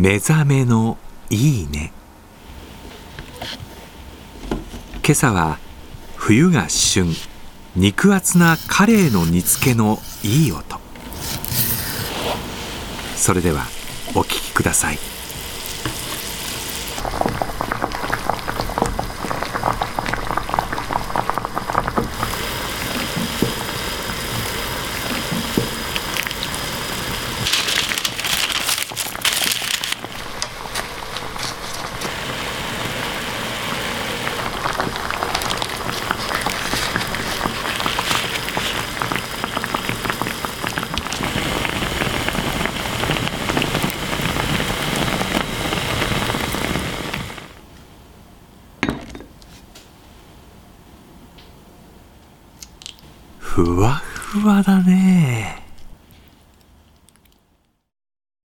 目覚めのいいね。今朝は冬が旬。肉厚なカレーの煮付けのいい音。それではお聴きください。ふわふわだね。